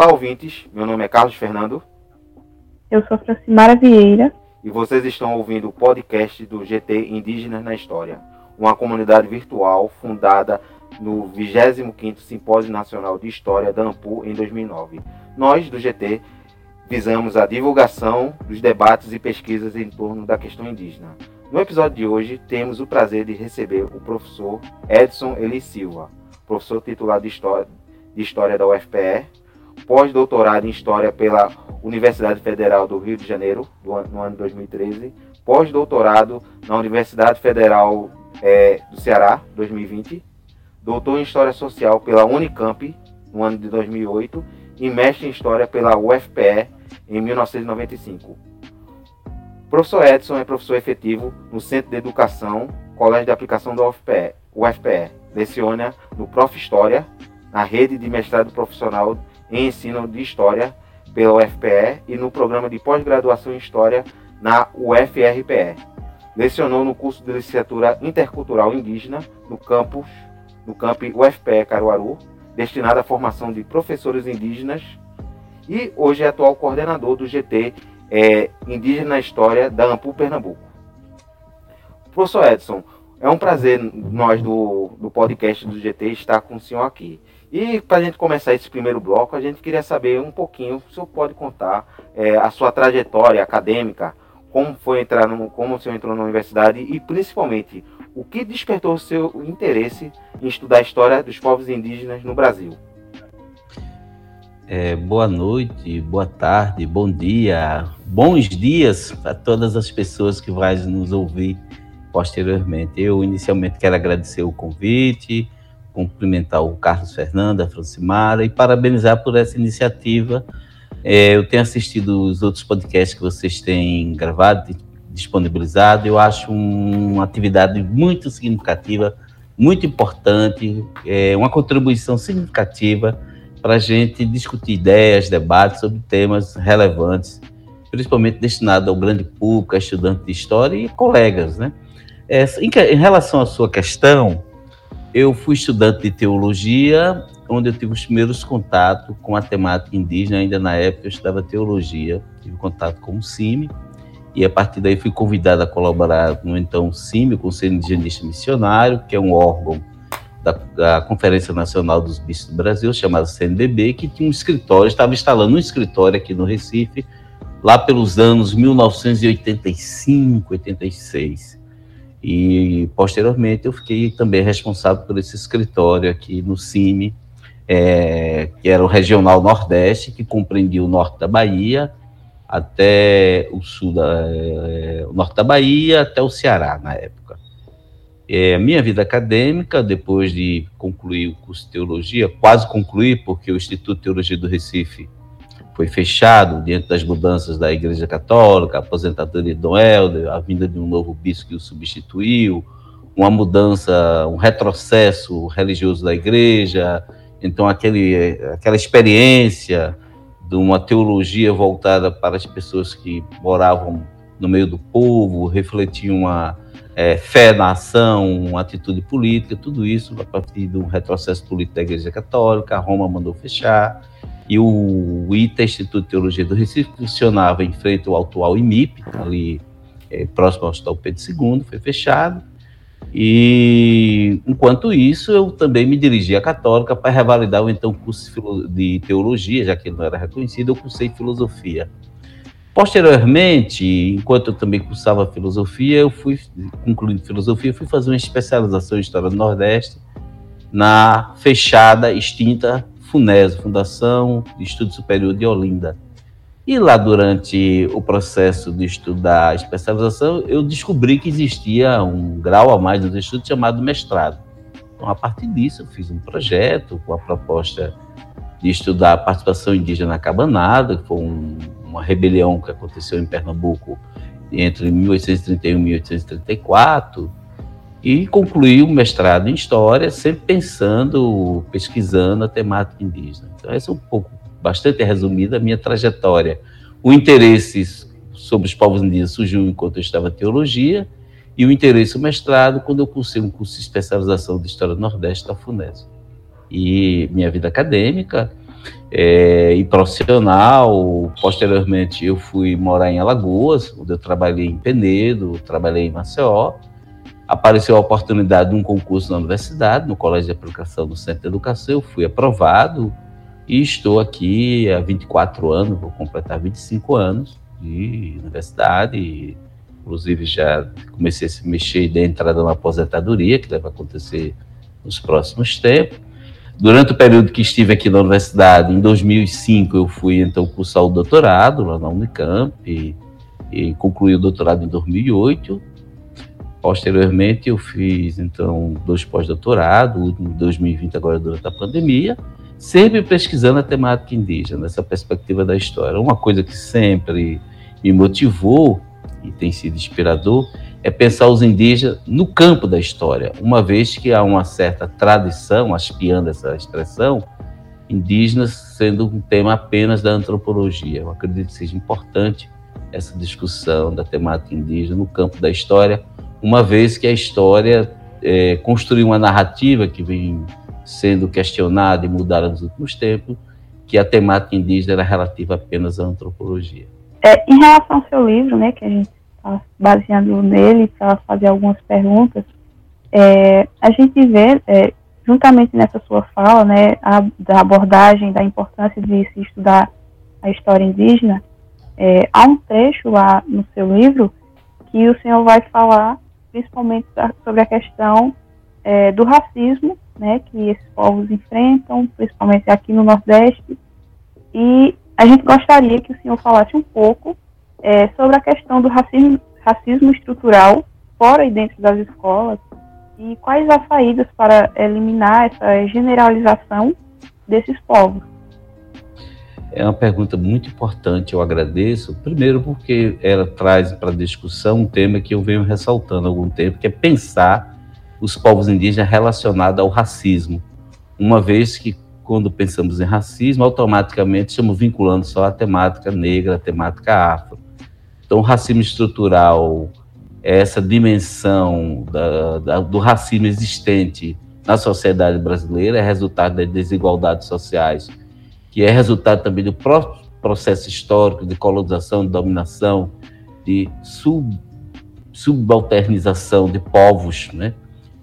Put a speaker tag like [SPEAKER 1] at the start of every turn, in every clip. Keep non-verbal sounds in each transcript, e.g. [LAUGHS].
[SPEAKER 1] Olá, ouvintes. Meu nome é Carlos Fernando.
[SPEAKER 2] Eu sou Francimara Vieira.
[SPEAKER 1] E vocês estão ouvindo o podcast do GT Indígenas na História, uma comunidade virtual fundada no 25º Simpósio Nacional de História da AMPU em 2009. Nós, do GT, visamos a divulgação dos debates e pesquisas em torno da questão indígena. No episódio de hoje, temos o prazer de receber o professor Edson Eli Silva, professor titular de História, de História da UFPE, pós-doutorado em História pela Universidade Federal do Rio de Janeiro, no ano 2013, pós-doutorado na Universidade Federal é, do Ceará, 2020, doutor em História Social pela Unicamp, no ano de 2008, e mestre em História pela UFPE, em 1995. O professor Edson é professor efetivo no Centro de Educação, Colégio de Aplicação da UFPE. UFPE. Leciona no Prof. História, na rede de mestrado profissional em ensino de História pela UFPE e no programa de pós-graduação em História na UFRPE. Lecionou no curso de licenciatura intercultural indígena no campus, no campi UFPE Caruaru, destinado à formação de professores indígenas e hoje é atual coordenador do GT é, Indígena na História da Ampu Pernambuco. Professor Edson, é um prazer nós do, do podcast do GT estar com o senhor aqui. E para a gente começar esse primeiro bloco, a gente queria saber um pouquinho, o senhor pode contar é, a sua trajetória acadêmica, como foi entrar no, como o senhor entrou na universidade e principalmente o que despertou o seu interesse em estudar a história dos povos indígenas no Brasil.
[SPEAKER 3] É, boa noite, boa tarde, bom dia, bons dias para todas as pessoas que vão nos ouvir posteriormente. Eu inicialmente quero agradecer o convite, cumprimentar o Carlos Fernando, a Francimara e parabenizar por essa iniciativa. É, eu tenho assistido os outros podcasts que vocês têm gravado, disponibilizado. Eu acho uma atividade muito significativa, muito importante, é uma contribuição significativa para a gente discutir ideias, debates sobre temas relevantes, principalmente destinados ao grande público, a estudantes de história e colegas, né? É, em, em relação à sua questão, eu fui estudante de teologia, onde eu tive os primeiros contatos com a temática indígena. Ainda na época eu estudava teologia, tive contato com o CIMI, e a partir daí fui convidado a colaborar no então CIMI, o Conselho Indigenista Missionário, que é um órgão da, da, Conferência Nacional dos Bispos do Brasil, chamado CNBB, que tinha um escritório, estava instalando um escritório aqui no Recife, lá pelos anos 1985, 86. E, posteriormente, eu fiquei também responsável por esse escritório aqui no CIMI, é, que era o Regional Nordeste, que compreendia o norte da Bahia até o sul da, é, o norte da Bahia até o Ceará, na época. É, minha vida acadêmica, depois de concluir o curso de teologia, quase concluir, porque o Instituto de Teologia do Recife foi fechado diante das mudanças da Igreja Católica, a aposentadoria de Dom Helder, a vinda de um novo bispo que o substituiu, uma mudança, um retrocesso religioso da Igreja, então aquele, aquela experiência de uma teologia voltada para as pessoas que moravam no meio do povo, refletiam uma é, fé na ação, uma atitude política, tudo isso a partir de um retrocesso político da Igreja Católica, Roma mandou fechar, e o ITA, Instituto de Teologia do Recife, funcionava em frente ao atual IMIP, ali é, próximo ao Hospital Pedro II, foi fechado. E, enquanto isso, eu também me dirigi à Católica para revalidar o então curso de teologia, já que ele não era reconhecido, eu cursei filosofia. Posteriormente, enquanto eu também cursava filosofia, eu fui, concluindo filosofia, fui fazer uma especialização em História do Nordeste na fechada, extinta FUNES, Fundação de Estudo Superior de Olinda. E lá, durante o processo de estudar especialização, eu descobri que existia um grau a mais nos estudos chamado mestrado. Então, a partir disso, eu fiz um projeto com a proposta de estudar a participação indígena na Cabanada, que foi um, uma rebelião que aconteceu em Pernambuco entre 1831 e 1834, e concluí o mestrado em História, sempre pensando, pesquisando a temática indígena. Então, essa é um pouco, bastante resumida, a minha trajetória. O interesse sobre os povos indígenas surgiu enquanto eu estava em Teologia, e o interesse no mestrado quando eu cursei um curso de especialização de História do Nordeste da FUNES. E minha vida acadêmica, é, e profissional. Posteriormente, eu fui morar em Alagoas, onde eu trabalhei em Penedo, trabalhei em Maceió. Apareceu a oportunidade de um concurso na universidade, no Colégio de Aplicação do Centro de Educação. Eu fui aprovado e estou aqui há 24 anos, vou completar 25 anos de universidade. Inclusive, já comecei a se mexer de entrada na aposentadoria, que deve acontecer nos próximos tempos. Durante o período que estive aqui na universidade, em 2005, eu fui então cursar o doutorado lá na Unicamp e, e concluí o doutorado em 2008. Posteriormente, eu fiz então dois pós-doutorados, o último em 2020, agora durante a pandemia, sempre pesquisando a temática indígena, nessa perspectiva da história. Uma coisa que sempre me motivou e tem sido inspirador é pensar os indígenas no campo da história, uma vez que há uma certa tradição, aspiando essa expressão, indígenas sendo um tema apenas da antropologia. Eu acredito que seja importante essa discussão da temática indígena no campo da história, uma vez que a história é, construiu uma narrativa que vem sendo questionada e mudada nos últimos tempos, que a temática indígena era relativa apenas à antropologia.
[SPEAKER 2] É, em relação ao seu livro, né, que a gente está baseando nele para fazer algumas perguntas, é, a gente vê, é, juntamente nessa sua fala, né, a, da abordagem da importância de se estudar a história indígena, é, há um trecho lá no seu livro que o senhor vai falar principalmente sobre a questão é, do racismo, né, que esses povos enfrentam, principalmente aqui no Nordeste, e a gente gostaria que o senhor falasse um pouco é, sobre a questão do racismo, racismo estrutural fora e dentro das escolas e quais as saídas para eliminar essa generalização desses povos.
[SPEAKER 3] É uma pergunta muito importante, eu agradeço. Primeiro, porque ela traz para discussão um tema que eu venho ressaltando há algum tempo, que é pensar os povos indígenas relacionados ao racismo. Uma vez que, quando pensamos em racismo, automaticamente estamos vinculando só a temática negra, a temática afro. Então, o racismo estrutural essa dimensão da, da, do racismo existente na sociedade brasileira, é resultado das desigualdades sociais, que é resultado também do próprio processo histórico de colonização, de dominação, de sub, subalternização de povos, né?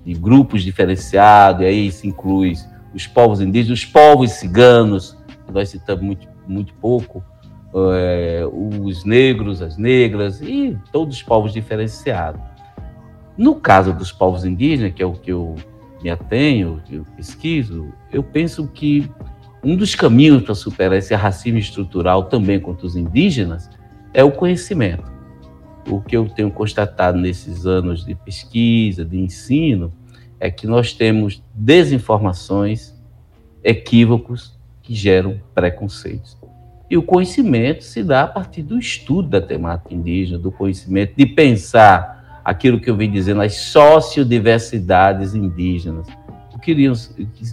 [SPEAKER 3] de grupos diferenciados, e aí se inclui os povos indígenas, os povos ciganos, que nós citamos muito, muito pouco, é, os negros, as negras e todos os povos diferenciados. No caso dos povos indígenas, que é o que eu me atenho, que eu pesquiso, eu penso que um dos caminhos para superar esse racismo estrutural também contra os indígenas é o conhecimento. O que eu tenho constatado nesses anos de pesquisa, de ensino, é que nós temos desinformações, equívocos que geram preconceitos. E o conhecimento se dá a partir do estudo da temática indígena, do conhecimento, de pensar aquilo que eu vim dizendo, as sociodiversidades indígenas. O que iriam,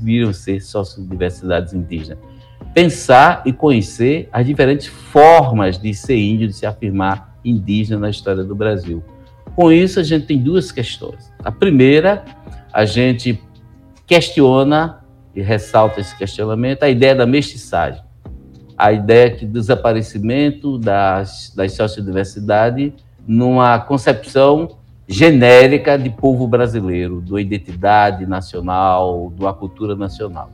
[SPEAKER 3] iriam ser sociodiversidades indígenas? Pensar e conhecer as diferentes formas de ser índio, de se afirmar indígena na história do Brasil. Com isso, a gente tem duas questões. A primeira, a gente questiona e ressalta esse questionamento a ideia da mestiçagem a ideia que desaparecimento das, das sociodiversidade numa concepção genérica de povo brasileiro, uma identidade nacional, uma cultura nacional.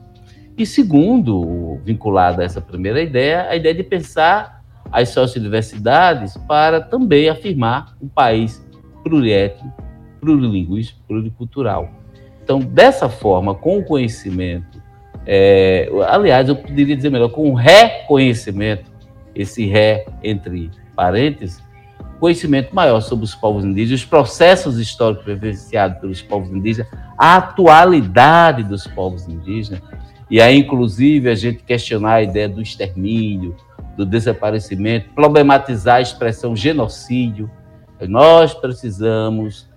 [SPEAKER 3] E segundo, vinculado a essa primeira ideia, a ideia de pensar as sociodiversidades para também afirmar um país pluriétnico, plurilinguístico, pluricultural. Então, dessa forma, com o conhecimento é, aliás, eu poderia dizer melhor, com reconhecimento, esse ré entre parênteses, conhecimento maior sobre os povos indígenas, os processos históricos vivenciados pelos povos indígenas, a atualidade dos povos indígenas, e aí, inclusive, a gente questionar a ideia do extermínio, do desaparecimento, problematizar a expressão genocídio. Nós precisamos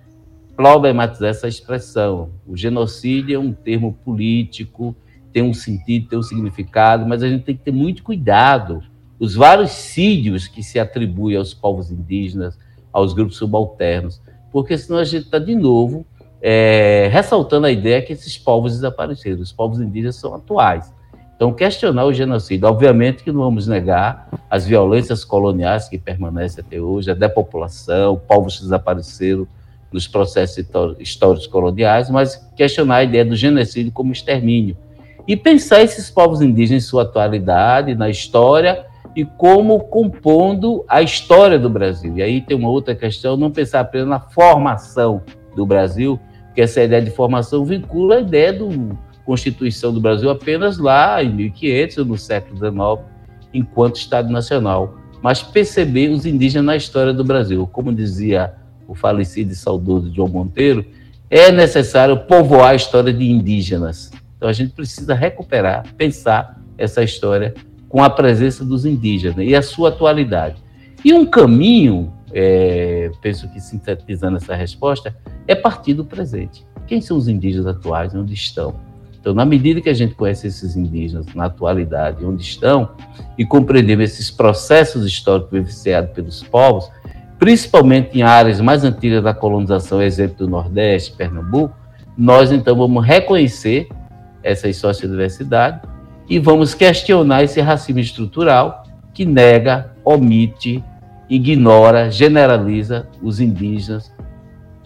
[SPEAKER 3] problematizar essa expressão. O genocídio é um termo político tem um sentido, tem um significado, mas a gente tem que ter muito cuidado. Os vários sídios que se atribuem aos povos indígenas, aos grupos subalternos, porque senão a gente está de novo é, ressaltando a ideia que esses povos desapareceram. Os povos indígenas são atuais. Então, questionar o genocídio. Obviamente que não vamos negar as violências coloniais que permanecem até hoje, a depopulação, povos que desapareceram nos processos históricos coloniais, mas questionar a ideia do genocídio como extermínio. E pensar esses povos indígenas em sua atualidade, na história, e como compondo a história do Brasil. E aí tem uma outra questão, não pensar apenas na formação do Brasil, porque essa ideia de formação vincula a ideia do Constituição do Brasil apenas lá em 1500, no século XIX, enquanto Estado Nacional, mas perceber os indígenas na história do Brasil. Como dizia o falecido e saudoso João Monteiro, é necessário povoar a história de indígenas. Então a gente precisa recuperar, pensar essa história com a presença dos indígenas e a sua atualidade. E um caminho, é, penso que sintetizando essa resposta, é partir do presente. Quem são os indígenas atuais? Onde estão? Então, na medida que a gente conhece esses indígenas na atualidade, onde estão, e compreendemos esses processos históricos vivenciados pelos povos, principalmente em áreas mais antigas da colonização, exemplo do Nordeste, Pernambuco, nós então vamos reconhecer essas sociodiversidades e vamos questionar esse racismo estrutural que nega, omite, ignora, generaliza os indígenas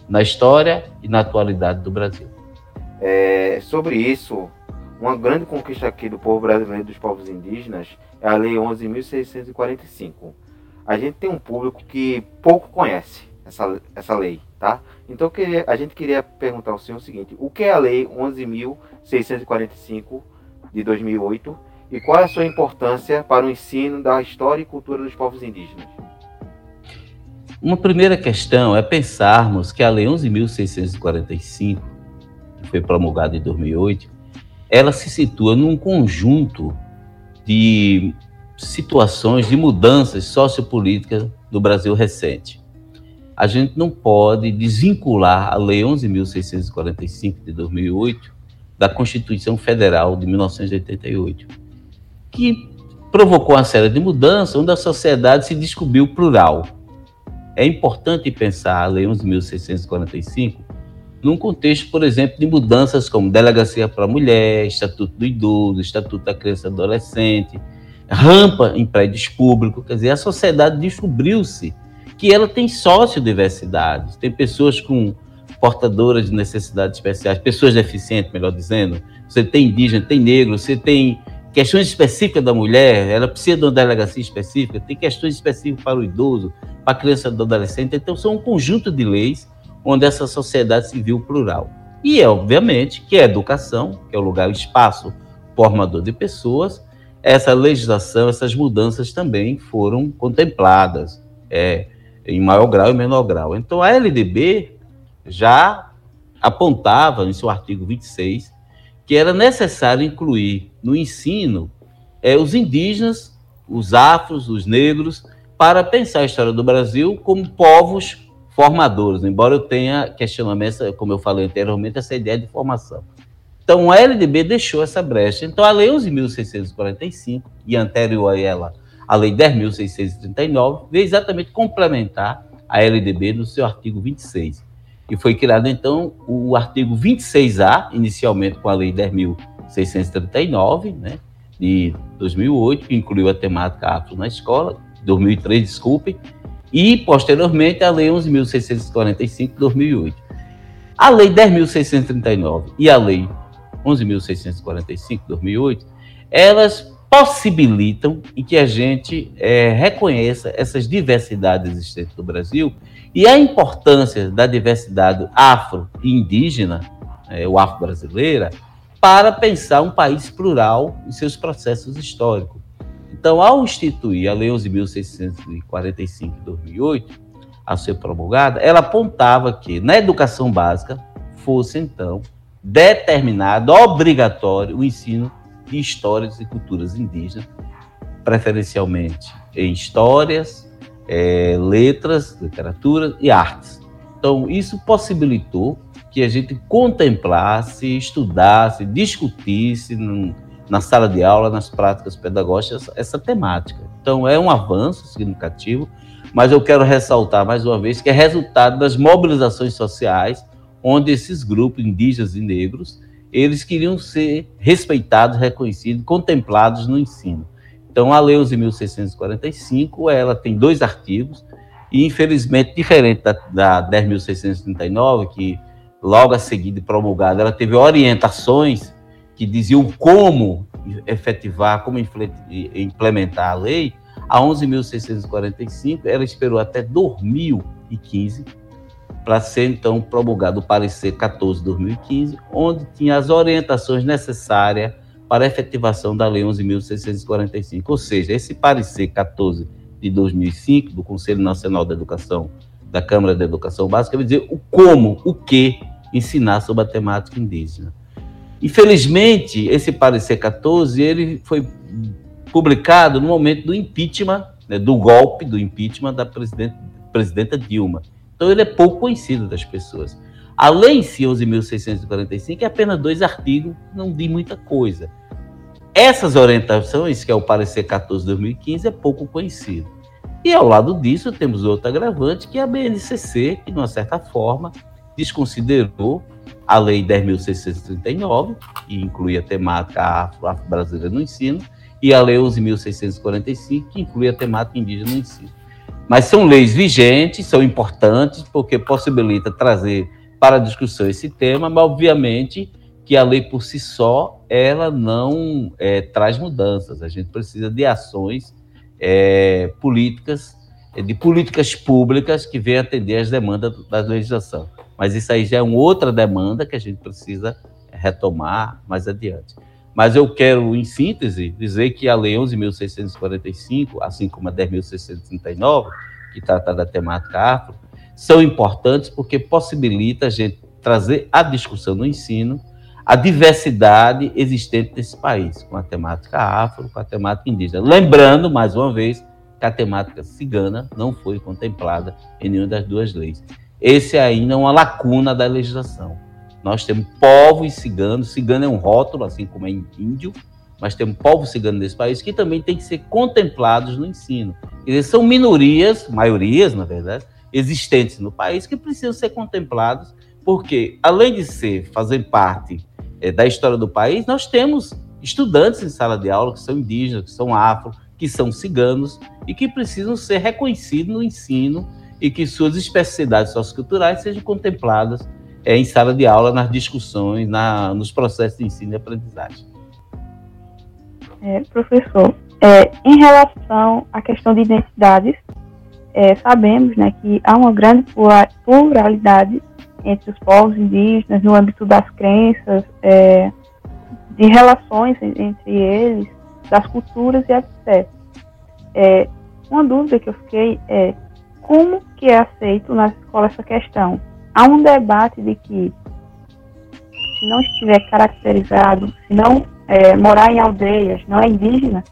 [SPEAKER 3] na história e na atualidade do Brasil.
[SPEAKER 1] É, sobre isso, uma grande conquista aqui do povo brasileiro e dos povos indígenas é a Lei 11.645. A gente tem um público que pouco conhece essa, essa lei, tá? Então a gente queria perguntar ao senhor o seguinte: o que é a Lei 11.645 de 2008 e qual é a sua importância para o ensino da história e cultura dos povos indígenas?
[SPEAKER 3] Uma primeira questão é pensarmos que a Lei 11.645 que foi promulgada em 2008, ela se situa num conjunto de situações, de mudanças sociopolíticas do Brasil recente. A gente não pode desvincular a Lei 11.645 de 2008 da Constituição Federal de 1988, que provocou uma série de mudanças onde a sociedade se descobriu plural. É importante pensar a Lei 11.645 num contexto, por exemplo, de mudanças como delegacia para a mulher, estatuto do idoso, estatuto da criança e adolescente, rampa em prédios públicos, quer dizer, a sociedade descobriu-se que ela tem sociodiversidade, tem pessoas com portadoras de necessidades especiais, pessoas deficientes, melhor dizendo, você tem indígena, tem negro, você tem questões específicas da mulher, ela precisa de uma delegacia específica, tem questões específicas para o idoso, para a criança e adolescente, então são um conjunto de leis onde essa sociedade civil plural. E é, obviamente, que a educação, que é o lugar, o espaço formador de pessoas, essa legislação, essas mudanças também foram contempladas, é, em maior grau e menor grau. Então, a LDB já apontava, em seu artigo 26, que era necessário incluir no ensino é, os indígenas, os afros, os negros, para pensar a história do Brasil como povos formadores, embora eu tenha questionamento, como eu falei anteriormente, essa ideia de formação. Então, a LDB deixou essa brecha. Então, a Lei 11.645, e anterior a ela, a Lei 10.639, veio exatamente complementar a LDB no seu artigo 26. E foi criado, então, o artigo 26A, inicialmente com a Lei 10.639, né, de 2008, que incluiu a temática afro na escola, 2003, desculpe, e, posteriormente, a Lei 11.645 de 2008. A Lei 10.639 e a Lei 11.645 de 2008, elas possibilitam e que a gente é, reconheça essas diversidades existentes no Brasil e a importância da diversidade afro e indígena, é, o afro-brasileira, para pensar um país plural em seus processos históricos. Então, ao instituir a Lei 11.645 de 2008, a ser promulgada, ela apontava que na educação básica fosse, então, determinado, obrigatório, o ensino de histórias e culturas indígenas, preferencialmente em histórias, é, letras, literatura e artes. Então, isso possibilitou que a gente contemplasse, estudasse, discutisse na sala de aula, nas práticas pedagógicas, essa temática. Então, é um avanço significativo, mas eu quero ressaltar mais uma vez que é resultado das mobilizações sociais, onde esses grupos indígenas e negros eles queriam ser respeitados, reconhecidos, contemplados no ensino. Então, a Lei 11.645, ela tem dois artigos, e infelizmente, diferente da, da 10.639, que logo a seguir promulgada, ela teve orientações que diziam como efetivar, como implementar a lei, a 11.645, ela esperou até 2015 para ser então promulgado o parecer 14 de 2015, onde tinha as orientações necessárias para efetivação da lei 11.645. Ou seja, esse parecer 14 de 2005 do Conselho Nacional da Educação, da Câmara de Educação Básica, vai dizer o como, o que ensinar sobre a temática indígena. Infelizmente, esse parecer 14, ele foi publicado no momento do impeachment, né, do golpe do impeachment da presidenta Dilma. Então, ele é pouco conhecido das pessoas. A lei em si, 11.645, é apenas dois artigos, não diz muita coisa. Essas orientações, que é o parecer 14 de 2015, é pouco conhecido. E ao lado disso, temos outro agravante, que é a BNCC, que, de uma certa forma, desconsiderou a Lei 10.639, que inclui a temática afro-brasileira no ensino, e a Lei 11.645, que inclui a temática indígena no ensino. Mas são leis vigentes, são importantes, porque possibilita trazer para discussão esse tema, mas obviamente que a lei por si só, ela não é, traz mudanças. A gente precisa de ações é, políticas, é, de políticas públicas que venham atender às demandas da legislação. Mas isso aí já é uma outra demanda que a gente precisa retomar mais adiante. Mas eu quero, em síntese, dizer que a Lei 11.645, assim como a 10.639, que trata da temática afro, são importantes porque possibilita a gente trazer a discussão no ensino a diversidade existente nesse país, com a temática afro, com a temática indígena. Lembrando, mais uma vez, que a temática cigana não foi contemplada em nenhuma das duas leis. Esse ainda é uma lacuna da legislação. Nós temos povos ciganos, cigano é um rótulo, assim como é índio, mas temos povos ciganos nesse país que também têm que ser contemplados no ensino. Eles são minorias, maiorias, na verdade, existentes no país que precisam ser contemplados, porque além de ser, fazer parte é, da história do país, nós temos estudantes em sala de aula que são indígenas, que são afro, que são ciganos e que precisam ser reconhecidos no ensino e que suas especificidades socioculturais sejam contempladas é, em sala de aula, nas discussões, na, nos processos de ensino e aprendizagem.
[SPEAKER 2] É, professor, é, em relação à questão de identidades, é, sabemos né, que há uma grande pluralidade entre os povos indígenas no âmbito das crenças, é, de relações entre eles, das culturas e etc. É, uma dúvida que eu fiquei é como que é aceito na escola essa questão? Há um debate de que se não estiver caracterizado, se não é, morar em aldeias, não é indígena,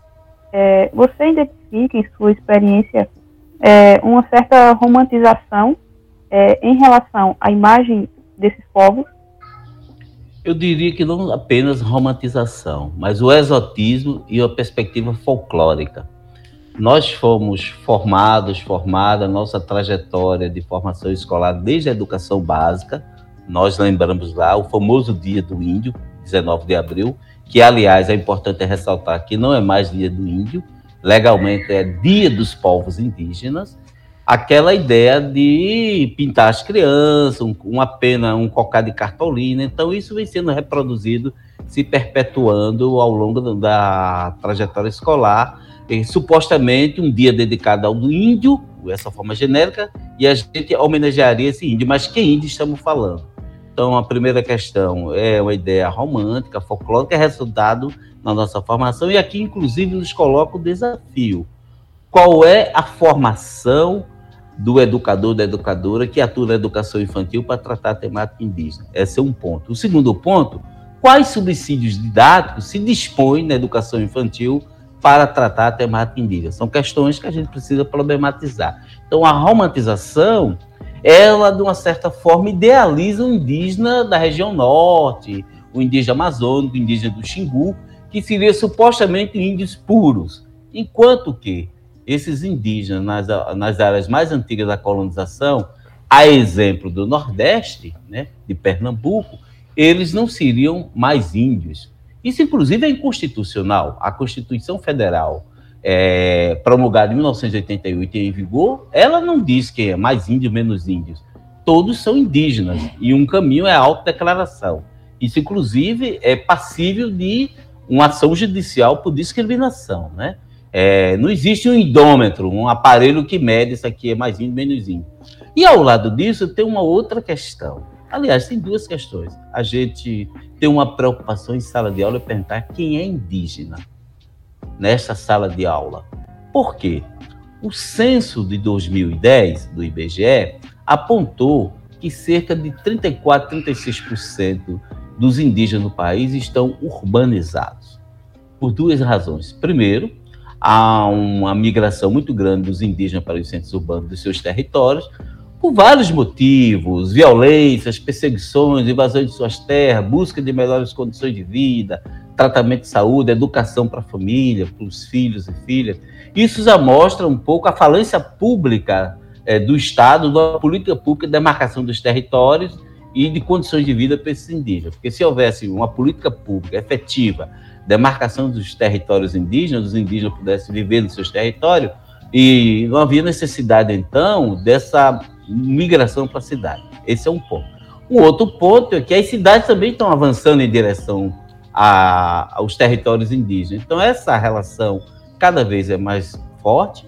[SPEAKER 2] é, você identifica em sua experiência é, uma certa romantização é, em relação à imagem desses povos?
[SPEAKER 3] Eu diria que não apenas romantização, mas o exotismo e a perspectiva folclórica. Nós fomos formados, formada nossa trajetória de formação escolar desde a educação básica. Nós lembramos lá o famoso Dia do Índio, 19 de abril, que aliás é importante ressaltar que não é mais Dia do Índio, legalmente é Dia dos Povos Indígenas aquela ideia de pintar as crianças, um, uma pena, um cocado de cartolina. Então, isso vem sendo reproduzido, se perpetuando ao longo da trajetória escolar. E, supostamente, um dia dedicado ao índio, essa forma genérica, e a gente homenagearia esse índio. Mas que índio estamos falando? Então, a primeira questão é uma ideia romântica, folclórica, é resultado na nossa formação, e aqui, inclusive, nos coloca o desafio. Qual é a formação do educador, da educadora que atua na educação infantil para tratar a temática indígena. Esse é um ponto. O segundo ponto, quais subsídios didáticos se dispõe na educação infantil para tratar a temática indígena? São questões que a gente precisa problematizar. Então, a romantização, ela, de uma certa forma, idealiza o indígena da região norte, o indígena amazônico, o indígena do Xingu, que seria supostamente índios puros. Enquanto que esses indígenas nas, nas áreas mais antigas da colonização, a exemplo do Nordeste, né, de Pernambuco, eles não seriam mais índios. Isso, inclusive, é inconstitucional. A Constituição Federal, é, promulgada em 1988 e em vigor, ela não diz que é mais índio menos índios. Todos são indígenas e um caminho é a autodeclaração. Isso, inclusive, é passível de uma ação judicial por discriminação, né? É, não existe um indômetro, um aparelho que mede isso aqui é mais índio, menos índio. E ao lado disso tem uma outra questão. Aliás, tem duas questões. A gente tem uma preocupação em sala de aula perguntar quem é indígena nesta sala de aula. Por quê? O censo de 2010 do IBGE apontou que cerca de 34, 36% dos indígenas no país estão urbanizados. Por duas razões. Primeiro, há uma migração muito grande dos indígenas para os centros urbanos dos seus territórios, por vários motivos: violências, perseguições, invasões de suas terras, busca de melhores condições de vida, tratamento de saúde, educação para a família, para os filhos e filhas. Isso já mostra um pouco a falência pública é, do Estado, da política pública de demarcação dos territórios e de condições de vida para esses indígenas. Porque se houvesse uma política pública efetiva, demarcação dos territórios indígenas, os indígenas pudessem viver nos seus territórios, e não havia necessidade, então, dessa migração para a cidade. Esse é um ponto. Um outro ponto é que as cidades também estão avançando em direção a, aos territórios indígenas. Então, essa relação cada vez é mais forte.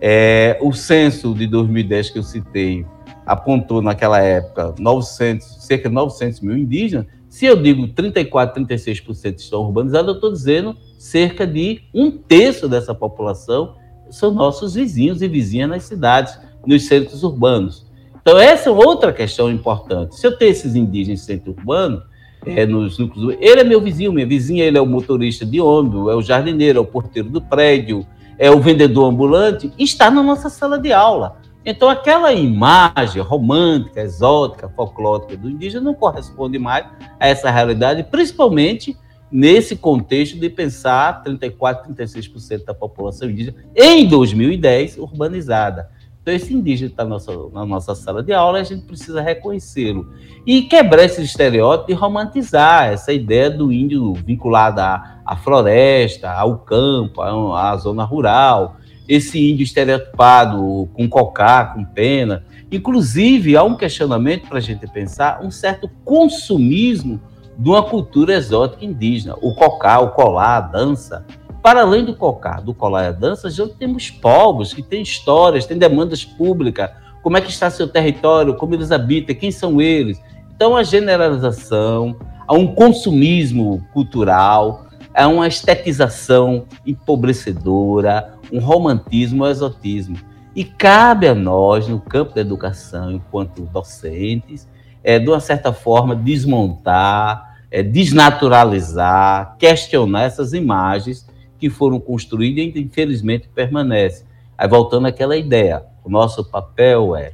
[SPEAKER 3] É, o censo de 2010 que eu citei apontou naquela época 900, cerca de 900 mil indígenas. Se eu digo 34, 36% estão urbanizados, eu estou dizendo cerca de um terço dessa população são nossos vizinhos e vizinhas nas cidades, nos centros urbanos. Então, essa é outra questão importante. Se eu tenho esses indígenas em centro urbano, é, nos núcleos, ele é meu vizinho, minha vizinha, ele é o motorista de ônibus, é o jardineiro, é o porteiro do prédio, é o vendedor ambulante, está na nossa sala de aula. Então, aquela imagem romântica, exótica, folclórica do indígena não corresponde mais a essa realidade, principalmente nesse contexto de pensar 34, 36% da população indígena em 2010 urbanizada. Então, esse indígena está na nossa, na nossa sala de aula a gente precisa reconhecê-lo. E quebrar esse estereótipo e romantizar essa ideia do índio vinculado à, à floresta, ao campo, à, à, zona rural. Esse índio estereotipado com cocá, com pena. Inclusive, há um questionamento para a gente pensar, um certo consumismo de uma cultura exótica indígena. O cocá, o colar, a dança para além do cocar, do colar e a dança, já temos povos que têm histórias, têm demandas públicas, como é que está seu território, como eles habitam, quem são eles. Então, a generalização, há um consumismo cultural, há uma estetização empobrecedora, um romantismo, um exotismo. E cabe a nós, no campo da educação, enquanto docentes, é, de uma certa forma, desmontar, é, desnaturalizar, questionar essas imagens que foram construídas e infelizmente permanecem. Aí voltando àquela ideia, o nosso papel é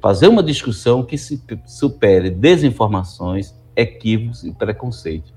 [SPEAKER 3] fazer uma discussão que supere desinformações, equívocos e preconceitos.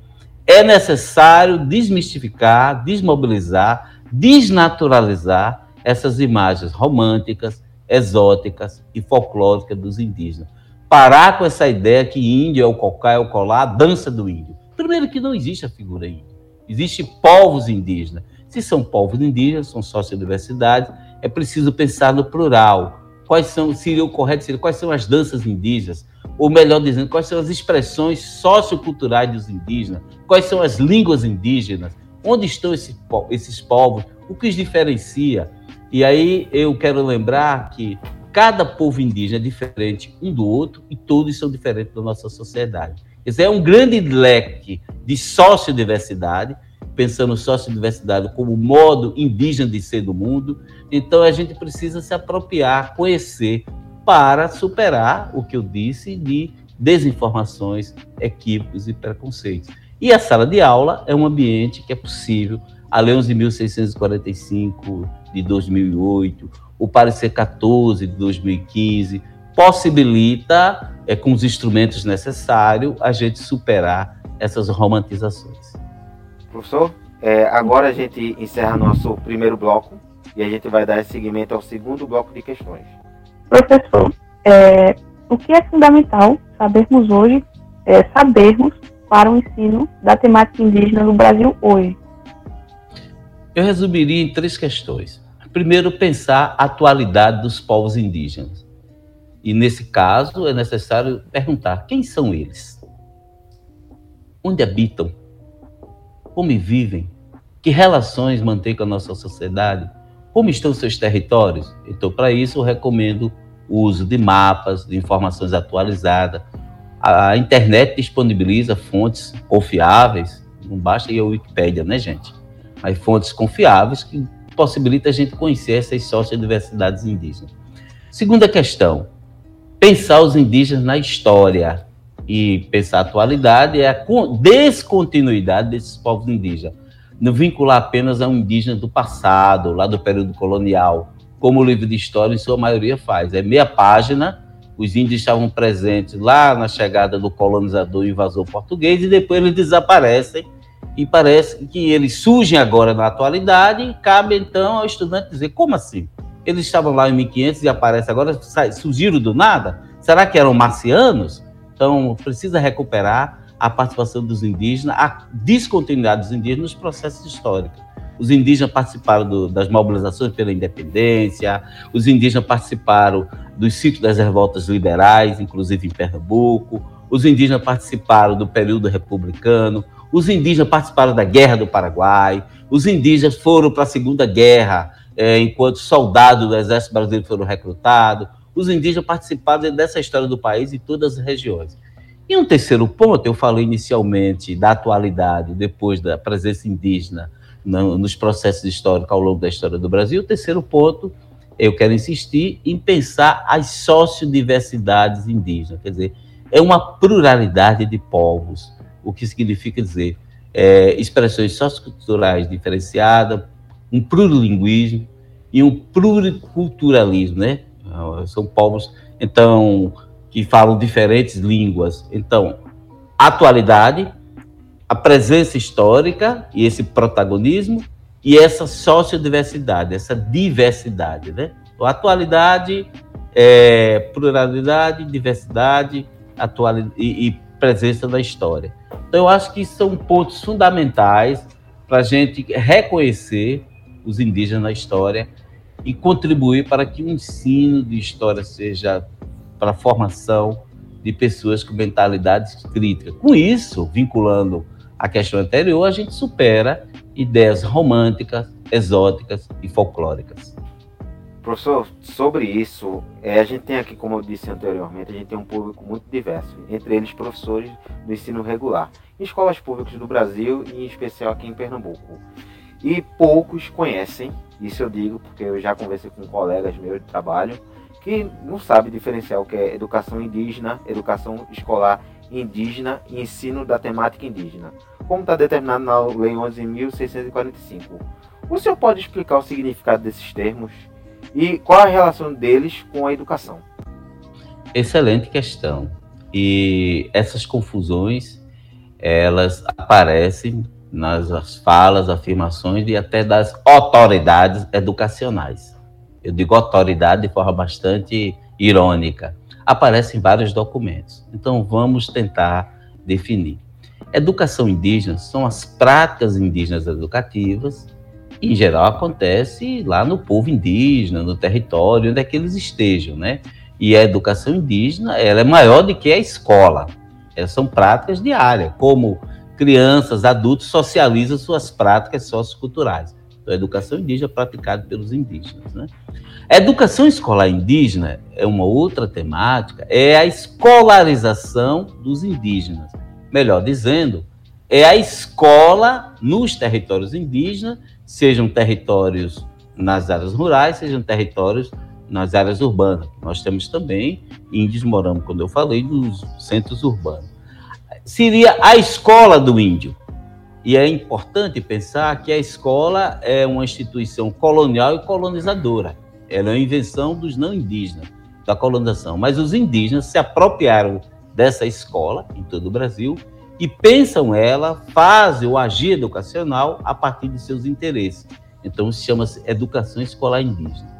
[SPEAKER 3] É necessário desmistificar, desmobilizar, desnaturalizar essas imagens românticas, exóticas e folclóricas dos indígenas. Parar com essa ideia que índio é o cocá, é o colar, a dança do índio. Primeiro que não existe a figura índio. Existem povos indígenas. Se são povos indígenas, são sociodiversidades, é preciso pensar no plural. Quais são, seria o correto, seria, quais são as danças indígenas? Ou melhor dizendo, quais são as expressões socioculturais dos indígenas? Quais são as línguas indígenas? Onde estão esses, esses povos? O que os diferencia? E aí eu quero lembrar que cada povo indígena é diferente um do outro e todos são diferentes da nossa sociedade. Esse é um grande leque de sociodiversidade, pensando sociodiversidade como modo indígena de ser do mundo. Então a gente precisa se apropriar, conhecer, para superar o que eu disse de desinformações, equívocos e preconceitos. E a sala de aula é um ambiente que é possível. A Lei 11.645 de 2008, o Parecer 14 de 2015, possibilita, é, com os instrumentos necessários, a gente superar essas romantizações.
[SPEAKER 1] Professor, é, agora a gente encerra nosso primeiro bloco e a gente vai dar seguimento ao segundo bloco de questões.
[SPEAKER 2] Professor, é, o que é fundamental sabermos hoje é, sabermos para o ensino da temática indígena no Brasil hoje?
[SPEAKER 3] Eu resumiria em três questões. Primeiro, pensar a atualidade dos povos indígenas. E nesse caso, é necessário perguntar quem são eles? Onde habitam? Como vivem? Que relações mantêm com a nossa sociedade? Como estão seus territórios? Então, para isso, eu recomendo o uso de mapas, de informações atualizadas. A internet disponibiliza fontes confiáveis, não basta ir a Wikipédia, né, gente? Mas fontes confiáveis que possibilita a gente conhecer essas sociodiversidades indígenas. Segunda questão, pensar os indígenas na história e pensar a atualidade é a descontinuidade desses povos indígenas não vincular apenas a um indígena do passado, lá do período colonial, como o livro de história, em sua maioria, faz. É meia página, os índios estavam presentes lá na chegada do colonizador e invasor português, e depois eles desaparecem, e parece que eles surgem agora na atualidade, e cabe então ao estudante dizer, como assim? Eles estavam lá em 1500 e aparecem agora, surgiram do nada? Será que eram marcianos? Então, precisa recuperar a participação dos indígenas, a descontinuidade dos indígenas nos processos históricos. Os indígenas participaram do, das mobilizações pela independência, os indígenas participaram dos ciclos das revoltas liberais, inclusive em Pernambuco, os indígenas participaram do período republicano, os indígenas participaram da Guerra do Paraguai, os indígenas foram para a Segunda Guerra é, enquanto soldados do Exército Brasileiro foram recrutados, os indígenas participaram dessa história do país em todas as regiões. E um terceiro ponto, eu falei inicialmente da atualidade, depois da presença indígena no, nos processos históricos ao longo da história do Brasil. O terceiro ponto, eu quero insistir em pensar as sociodiversidades indígenas, quer dizer, é uma pluralidade de povos, o que significa dizer é, expressões socioculturais diferenciadas, um plurilinguismo e um pluriculturalismo, né? São povos, então, que falam diferentes línguas. Então, atualidade, a presença histórica e esse protagonismo e essa sociodiversidade, essa diversidade, né? Então, atualidade, é, pluralidade, diversidade, atualidade e, e presença da história. Então, eu acho que são pontos fundamentais para a gente reconhecer os indígenas na história e contribuir para que o ensino de história seja para a formação de pessoas com mentalidades críticas. Com isso, vinculando a questão anterior, a gente supera ideias românticas, exóticas e folclóricas.
[SPEAKER 1] Professor, sobre isso, é, a gente tem aqui, como eu disse anteriormente, a gente tem um público muito diverso, entre eles professores do ensino regular, em escolas públicas do Brasil e em especial aqui em Pernambuco. E poucos conhecem, isso eu digo porque eu já conversei com colegas meus de trabalho, que não sabe diferenciar o que é educação indígena, educação escolar indígena e ensino da temática indígena, como está determinado na Lei 11.645. O senhor pode explicar o significado desses termos e qual a relação deles com a educação?
[SPEAKER 3] Excelente questão. E essas confusões, elas aparecem nas falas, afirmações e até das autoridades educacionais eu digo autoridade de forma bastante irônica, aparece em vários documentos. Então vamos tentar definir. Educação indígena são as práticas indígenas educativas, em geral acontece lá no povo indígena, no território onde é que eles estejam, né? E a educação indígena ela é maior do que a escola. Elas são práticas diárias, como crianças, adultos socializam suas práticas socioculturais. Então, a educação indígena é praticada pelos indígenas. Né? A educação escolar indígena é uma outra temática, é a escolarização dos indígenas. Melhor dizendo, é a escola nos territórios indígenas, sejam territórios nas áreas rurais, sejam territórios nas áreas urbanas. Nós temos também índios morando, quando eu falei, nos centros urbanos. Seria a escola do índio. E é importante pensar que a escola é uma instituição colonial e colonizadora. Ela é uma invenção dos não indígenas, da colonização. Mas os indígenas se apropriaram dessa escola em todo o Brasil e pensam ela, fazem o agir educacional a partir de seus interesses. Então, se chama-se educação escolar indígena.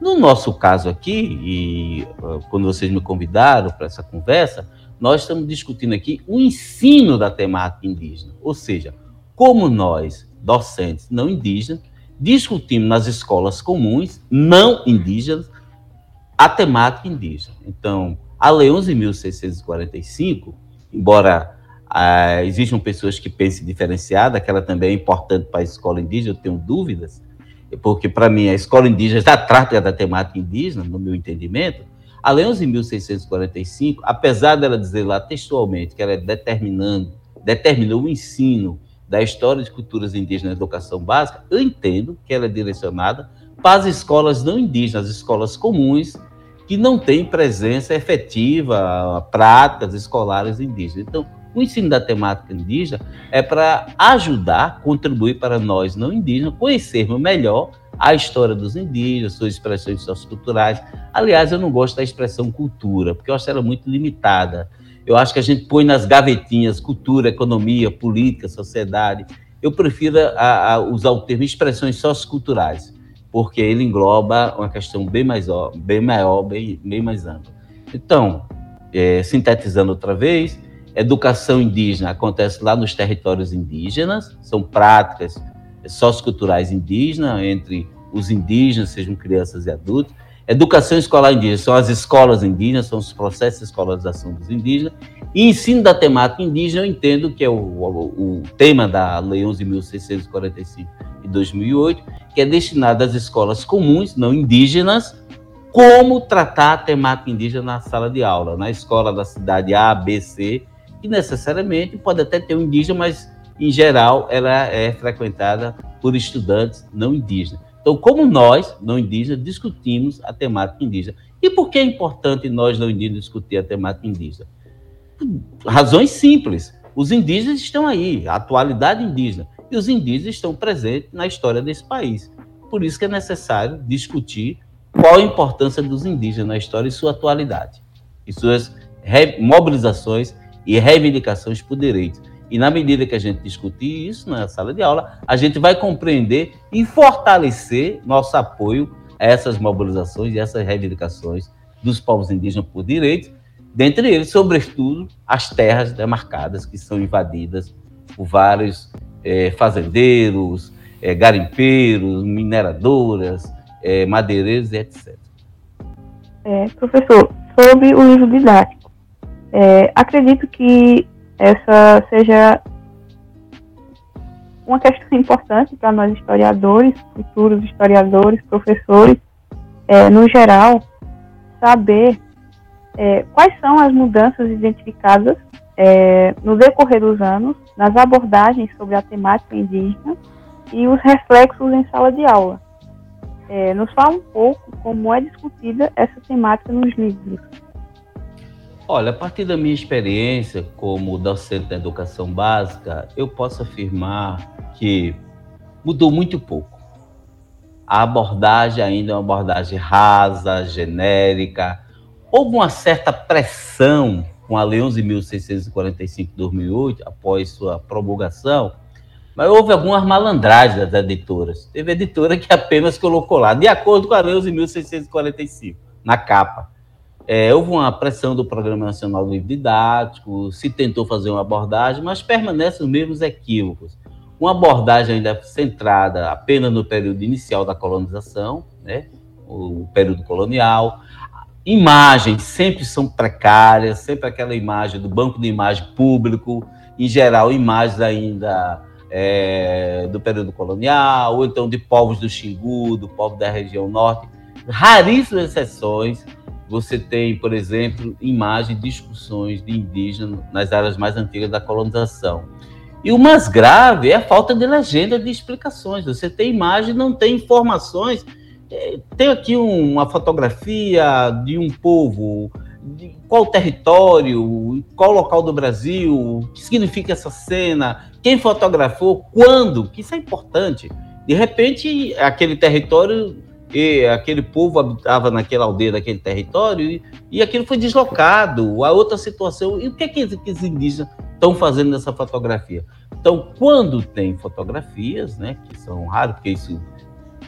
[SPEAKER 3] No nosso caso aqui, e uh, quando vocês me convidaram para essa conversa, nós estamos discutindo aqui o ensino da temática indígena, ou seja, como nós, docentes não indígenas, discutimos nas escolas comuns, não indígenas, a temática indígena. Então, a Lei 11.645, embora ah, existam pessoas que pensem diferenciada, que ela também é importante para a escola indígena, eu tenho dúvidas, porque para mim a escola indígena já trata da temática indígena, no meu entendimento, a Lei 11.645, apesar dela dizer lá textualmente que ela é determinando, determinou o ensino da história de culturas indígenas na educação básica, eu entendo que ela é direcionada para as escolas não indígenas, as escolas comuns, que não têm presença efetiva, práticas escolares indígenas. Então, o ensino da temática indígena é para ajudar, contribuir para nós não indígenas conhecermos melhor a história dos indígenas, suas expressões socioculturais. Aliás, eu não gosto da expressão cultura, porque eu acho ela muito limitada. Eu acho que a gente põe nas gavetinhas cultura, economia, política, sociedade. Eu prefiro a, a usar o termo expressões socioculturais, porque ele engloba uma questão bem, mais, bem maior, bem, bem mais ampla. Então, é, sintetizando outra vez, educação indígena acontece lá nos territórios indígenas, são práticas socioculturais indígenas, entre os indígenas, sejam crianças e adultos. Educação escolar indígena são as escolas indígenas, são os processos de escolarização dos indígenas. E ensino da temática indígena, eu entendo que é o, o, o tema da Lei 11.645 de 2008, que é destinado às escolas comuns, não indígenas, como tratar a temática indígena na sala de aula, na escola da cidade A, B, C, que necessariamente pode até ter um indígena, mas em geral, ela é frequentada por estudantes não indígenas. Então, como nós, não indígenas, discutimos a temática indígena. E por que é importante nós, não indígenas, discutir a temática indígena? Razões simples. Os indígenas estão aí, a atualidade indígena. E os indígenas estão presentes na história desse país. Por isso que é necessário discutir qual a importância dos indígenas na história e sua atualidade, e suas mobilizações e reivindicações por direitos. E na medida que a gente discutir isso na sala de aula, a gente vai compreender e fortalecer nosso apoio a essas mobilizações e essas reivindicações dos povos indígenas por direitos, dentre eles, sobretudo, as terras demarcadas que são invadidas por vários é, fazendeiros, é, garimpeiros, mineradoras, é, madeireiros, etc.
[SPEAKER 2] É, professor, sobre o livro didático, é, acredito que essa seja uma questão importante para nós historiadores, futuros historiadores, professores, é, no geral, saber é, quais são as mudanças identificadas é, no decorrer dos anos nas abordagens sobre a temática indígena e os reflexos em sala de aula. É, nos fala um pouco como é discutida essa temática nos livros.
[SPEAKER 3] Olha, a partir da minha experiência como docente da educação básica, eu posso afirmar que mudou muito pouco. A abordagem ainda é uma abordagem rasa, genérica. Houve uma certa pressão com a Lei 11.645 de 2008, após sua promulgação, mas houve algumas malandragens das editoras. Teve editora que apenas colocou lá, de acordo com a Lei 11.645, na capa. É, houve uma pressão do Programa Nacional do Livro Didático, se tentou fazer uma abordagem, mas permanecem os mesmos equívocos. Uma abordagem ainda centrada apenas no período inicial da colonização, né, o período colonial. Imagens sempre são precárias, sempre aquela imagem do banco de imagem público, em geral, imagens ainda é, do período colonial, ou então de povos do Xingu, do povo da região norte. Raríssimas exceções você tem, por exemplo, imagens, discussões de indígenas nas áreas mais antigas da colonização. E o mais grave é a falta de legenda de explicações. Você tem imagem, não tem informações. É, tem aqui uma fotografia de um povo, de qual território, qual local do Brasil, o que significa essa cena, quem fotografou, quando, que isso é importante. De repente, aquele território e aquele povo habitava naquela aldeia, naquele território, e, e aquilo foi deslocado a outra situação. E o que é que os indígenas estão fazendo nessa fotografia? Então, quando tem fotografias, né, que são raras, porque isso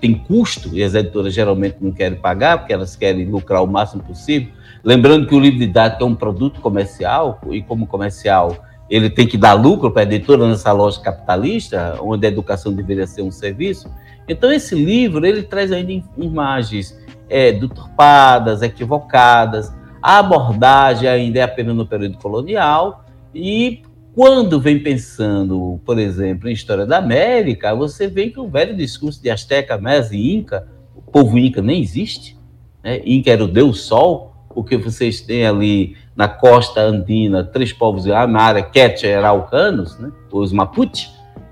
[SPEAKER 3] tem custo, e as editoras geralmente não querem pagar, porque elas querem lucrar o máximo possível. Lembrando que o livro didático é um produto comercial, e como comercial, ele tem que dar lucro para a editora nessa lógica capitalista, onde a educação deveria ser um serviço. Então, esse livro, ele traz ainda imagens é, deturpadas, equivocadas, a abordagem ainda é apenas no período colonial, e quando vem pensando, por exemplo, em história da América, você vê que o velho discurso de Azteca, Mesa e Inca, o povo Inca nem existe, né? Inca era o Deus Sol, porque vocês têm ali na costa andina três povos, a área Quechua e Araucanos, né? os Mapuche,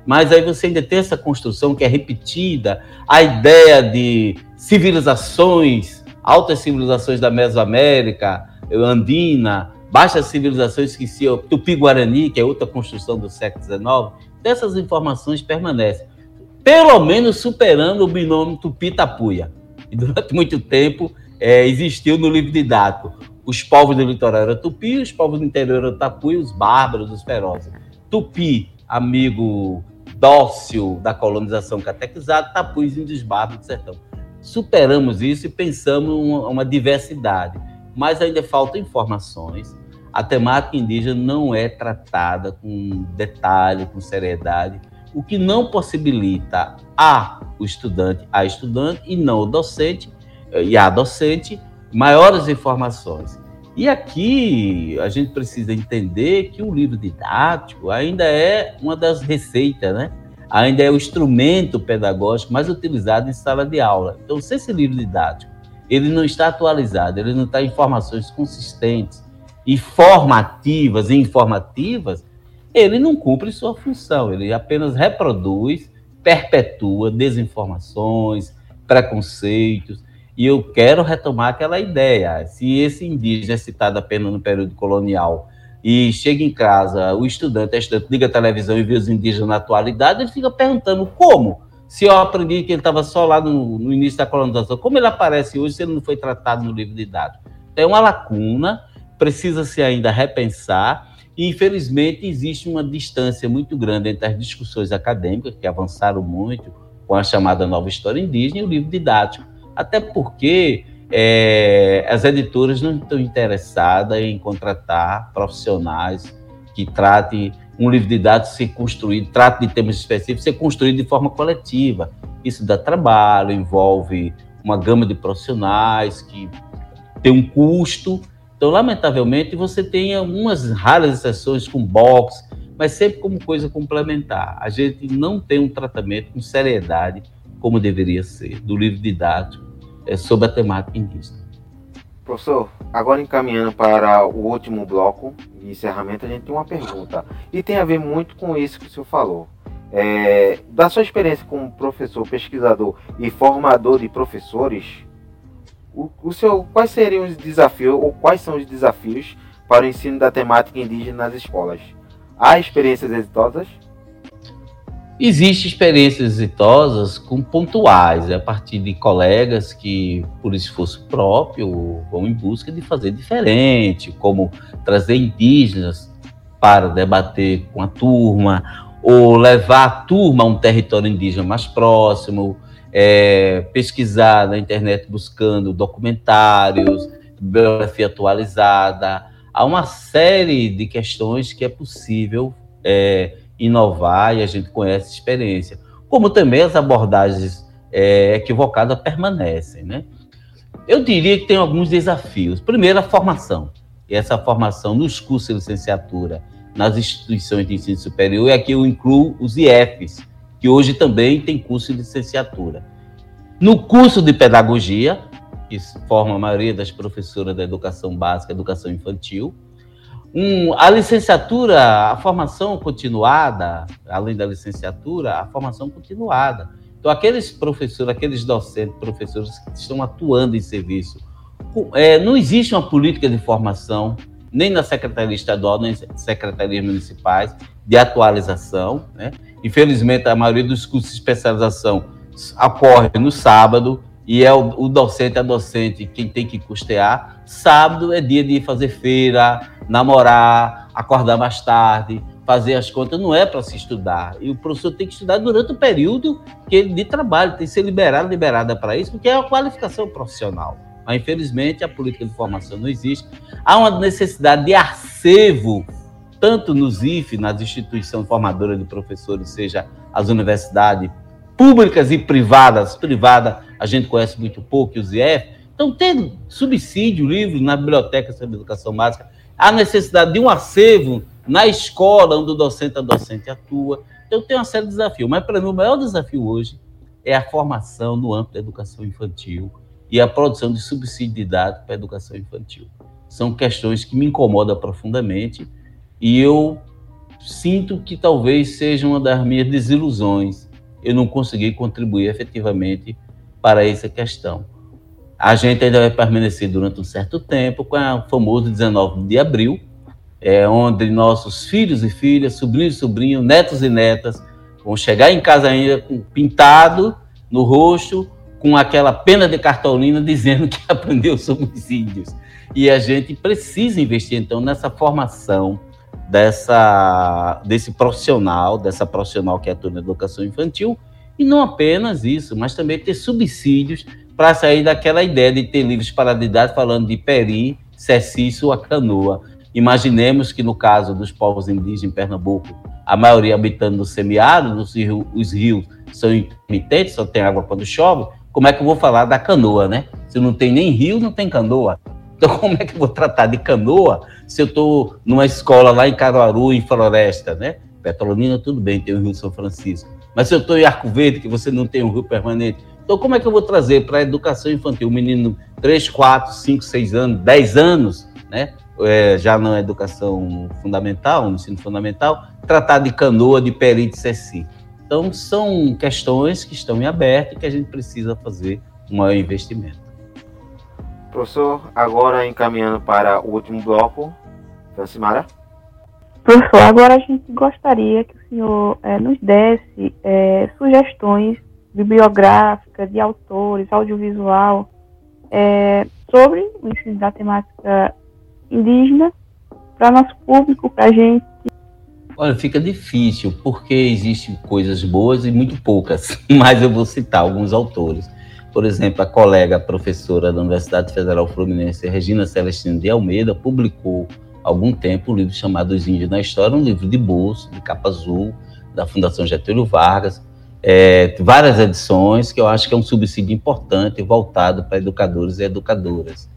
[SPEAKER 3] mas aí você ainda tem essa construção que é repetida, a ideia de civilizações, altas civilizações da Mesoamérica, andina, baixas civilizações que se Tupi-Guarani, que é outra construção do século XIX, dessas informações permanecem, pelo menos superando o binômio Tupi-Tapuia. E durante muito tempo é, existiu no livro didático. Os povos do litoral eram Tupi, os povos do interior eram Tapuia, os bárbaros, os ferozes. Tupi, amigo dócil da colonização catequizada, Tapuia, índios bárbaros do sertão. Superamos isso e pensamos uma, uma diversidade mas ainda faltam informações. A temática indígena não é tratada com detalhe, com seriedade, o que não possibilita a o estudante, a estudante e não o docente eh, e a docente maiores informações. E aqui a gente precisa entender que o livro didático ainda é uma das receitas, né? Ainda é o instrumento pedagógico mais utilizado em sala de aula. Então, se esse livro didático ele não está atualizado, ele não está em informações consistentes, informativas e informativas, ele não cumpre sua função, ele apenas reproduz, perpetua desinformações, preconceitos, e eu quero retomar aquela ideia. Se esse indígena é citado apenas no período colonial e chega em casa, o estudante, a estudante liga a televisão e vê os indígenas na atualidade, ele fica perguntando como? Se eu aprendi que ele estava só lá no, no, início da colonização, como ele aparece hoje se ele não foi tratado no livro didático? Tem uma lacuna, precisa-se ainda repensar, e infelizmente existe uma distância muito grande entre as discussões acadêmicas, que avançaram muito com a chamada nova história indígena, e o livro didático. Até porque é, as editoras não estão interessadas em contratar profissionais que tratem um livro didático ser construído, trata de temas específicos, ser construído de forma coletiva. Isso dá trabalho, envolve uma gama de profissionais que tem um custo. Então, lamentavelmente, você tem algumas raras exceções com box, mas sempre como coisa complementar. A gente não tem um tratamento com seriedade como deveria ser do livro didático é, sobre a temática indígena.
[SPEAKER 1] Professor, agora encaminhando para o último bloco de encerramento, a gente tem uma pergunta. E tem a ver muito com isso que o senhor falou. É, da sua experiência como professor, pesquisador e formador de professores, o, o senhor, quais seriam os desafios ou quais são os desafios para o ensino da temática indígena nas escolas? Há experiências exitosas?
[SPEAKER 3] Existem experiências exitosas com pontuais, a partir de colegas que, por esforço próprio, vão em busca de fazer diferente, como trazer indígenas para debater com a turma, ou levar a turma a um território indígena mais próximo, é, pesquisar na internet buscando documentários, biografia atualizada. Há uma série de questões que é possível é, inovar e a gente conhece experiência. Como também as abordagens é, equivocadas permanecem, né? Eu diria que tem alguns desafios. Primeiro, a formação. E essa formação nos cursos de licenciatura, nas instituições de ensino superior, e aqui eu incluo os IFs, que hoje também tem curso de licenciatura. No curso de pedagogia, que forma a maioria das professoras da educação básica, educação infantil, um, a licenciatura, a formação continuada, além da licenciatura, a formação continuada. Então, aqueles professores, aqueles docentes, professores que estão atuando em serviço, é, não existe uma política de formação, nem na Secretaria Estadual, nem nas secretarias municipais, de atualização. Né? Infelizmente, a maioria dos cursos de especialização ocorre no sábado, e é o, o docente, a docente, quem tem que custear. Sábado é dia de fazer feira, namorar, acordar mais tarde, fazer as contas, não é para se estudar. E o professor tem que estudar durante o período que ele, de trabalho, tem que ser liberado, liberada para isso, porque é a qualificação profissional. Mas, infelizmente, a política de formação não existe. Há uma necessidade de arcevo, tanto nos IF, nas instituições formadoras de professores, seja as universidades públicas e privadas. Privada, a gente conhece muito pouco, os IF. Então, tem subsídio, livro na biblioteca sobre educação básica. Há necessidade de um acervo na escola, onde o docente, a docente atua. Então, tem uma série de desafios. Mas, para mim, o maior desafio hoje é a formação no âmbito da educação infantil e a produção de subsídio didático para a educação infantil. São questões que me incomodam profundamente e eu sinto que talvez seja uma das minhas desilusões eu não conseguir contribuir efetivamente para essa questão. A gente ainda vai permanecer durante um certo tempo com o famoso 19 de abril, é, onde nossos filhos e filhas, sobrinhos e sobrinhos, netos e netas vão chegar em casa ainda pintado no rosto com aquela pena de cartolina dizendo que [LAUGHS] aprendeu sobre os índios. E a gente precisa investir, então, nessa formação dessa, desse profissional, dessa profissional que atua na educação infantil, e não apenas isso, mas também ter subsídios para sair daquela ideia de ter livros para didática falando de peri, ceci, sua canoa. Imaginemos que no caso dos povos indígenas em Pernambuco, a maioria habitando no semiárido, os rios, os rios são intermitentes, só tem água quando chove, como é que eu vou falar da canoa, né? Se não tem nem rio, não tem canoa. Então, como é que eu vou tratar de canoa se eu estou numa escola lá em Caruaru, em Floresta, né? Petrolina, tudo bem, tem o Rio São Francisco. Mas se eu estou em Arco Verde, que você não tem um rio permanente, então como é que eu vou trazer para a educação infantil um menino 3, 4, 5, 6 anos, 10 anos, né? É, já na educação fundamental, no ensino fundamental, tratar de canoa, de peri, de ceci. Então, são questões que estão em aberto e que a gente precisa fazer um maior investimento.
[SPEAKER 1] Professor, agora encaminhando para o último bloco, Francimara.
[SPEAKER 2] Professor, agora a gente gostaria que o senhor é, nos desse é, sugestões bibliográficas de autores, audiovisual, é, sobre o ensino da temática indígena para nosso público, para a gente
[SPEAKER 3] Olha, fica difícil, porque existem coisas boas e muito poucas, [LAUGHS] mas eu vou citar alguns autores. Por exemplo, a colega professora da Universidade Federal Fluminense, Regina Celestino de Almeida, publicou algum tempo um livro chamado Os Índios na História, um livro de bolso, de capa azul, da Fundação Getúlio Vargas, é, várias edições, que eu acho que é um subsídio importante voltado para educadores e educadoras.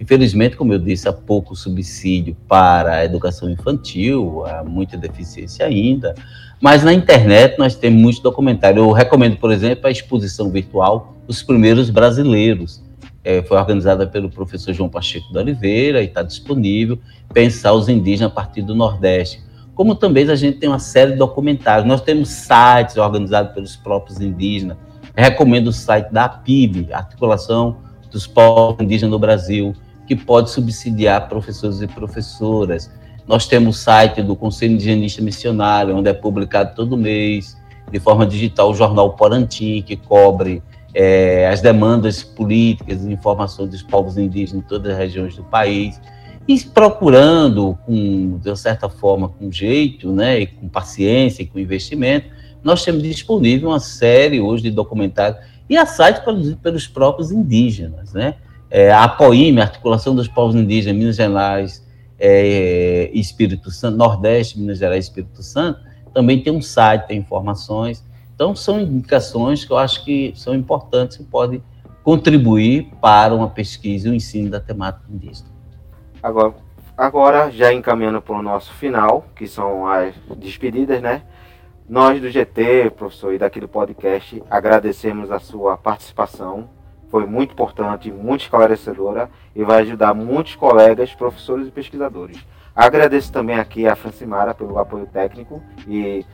[SPEAKER 3] Infelizmente, como eu disse, há pouco subsídio para a educação infantil, há muita deficiência ainda, mas na internet nós temos muitos documentários. Eu recomendo, por exemplo, a exposição virtual Os Primeiros Brasileiros. É, foi organizada pelo professor João Pacheco da Oliveira e está disponível. Pensar os indígenas a partir do Nordeste. Como também a gente tem uma série de documentários. Nós temos sites organizados pelos próprios indígenas. Recomendo o site da APIB, Articulação dos Povos Indígenas no Brasil que pode subsidiar professores e professoras. Nós temos o site do Conselho Indigenista Missionário, onde é publicado todo mês, de forma digital, o jornal Porantim, que cobre é, as demandas políticas e informações dos povos indígenas em todas as regiões do país. E procurando, com, de certa forma, com jeito, né, e com paciência e com investimento, nós temos disponível uma série hoje de documentários e a site produzido pelos próprios indígenas, né? é, a APOIM, Articulação dos Povos Indígenas, Minas Gerais é, Espírito Santo, Nordeste, Minas Gerais e Espírito Santo, também tem um site, tem informações. Então, são indicações que eu acho que são importantes e podem contribuir para uma pesquisa e o um ensino da temática indígena.
[SPEAKER 1] Agora, agora já encaminhando para o nosso final, que são as despedidas, né? Nós do GT, professor, e daquele podcast, agradecemos a sua participação foi muito importante, muito esclarecedora e vai ajudar muitos colegas, professores e pesquisadores. Agradeço também aqui a Francimara pelo apoio técnico e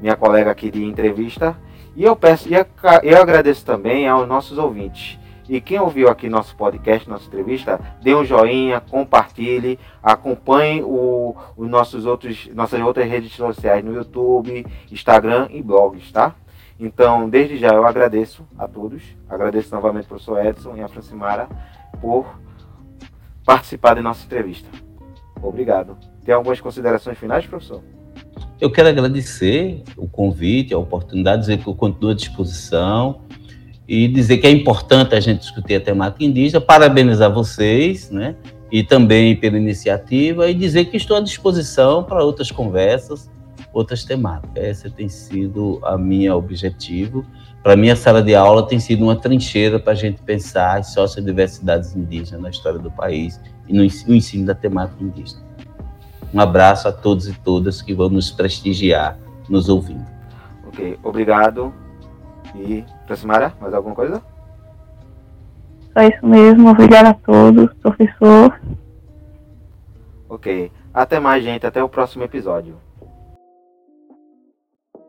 [SPEAKER 1] minha colega aqui de entrevista. E eu peço, e eu agradeço também aos nossos ouvintes. E quem ouviu aqui nosso podcast, nossa entrevista, dê um joinha, compartilhe, acompanhe o, os nossos outros, nossas outras redes sociais no YouTube, Instagram e blogs, tá? Então, desde já eu agradeço a todos, agradeço novamente ao professor Edson e a Francimara por participar da nossa entrevista. Obrigado. Tem algumas considerações finais, professor?
[SPEAKER 3] Eu quero agradecer o convite, a oportunidade, dizer que eu continuo à disposição e dizer que é importante a gente discutir a temática indígena, parabenizar vocês, né? E também pela iniciativa e dizer que estou à disposição para outras conversas, outras temáticas. Esse tem sido a minha objetivo. Para mim, a sala de aula tem sido uma trincheira para a gente pensar as sociodiversidades indígenas na história do país e no ensino da temática indígena. Um abraço a todos e todas que vão nos prestigiar, nos ouvindo.
[SPEAKER 1] Ok, obrigado. E, Francimara, mais alguma coisa?
[SPEAKER 2] Só isso mesmo, obrigado a todos, professor.
[SPEAKER 1] Ok, até mais, gente, até o próximo episódio.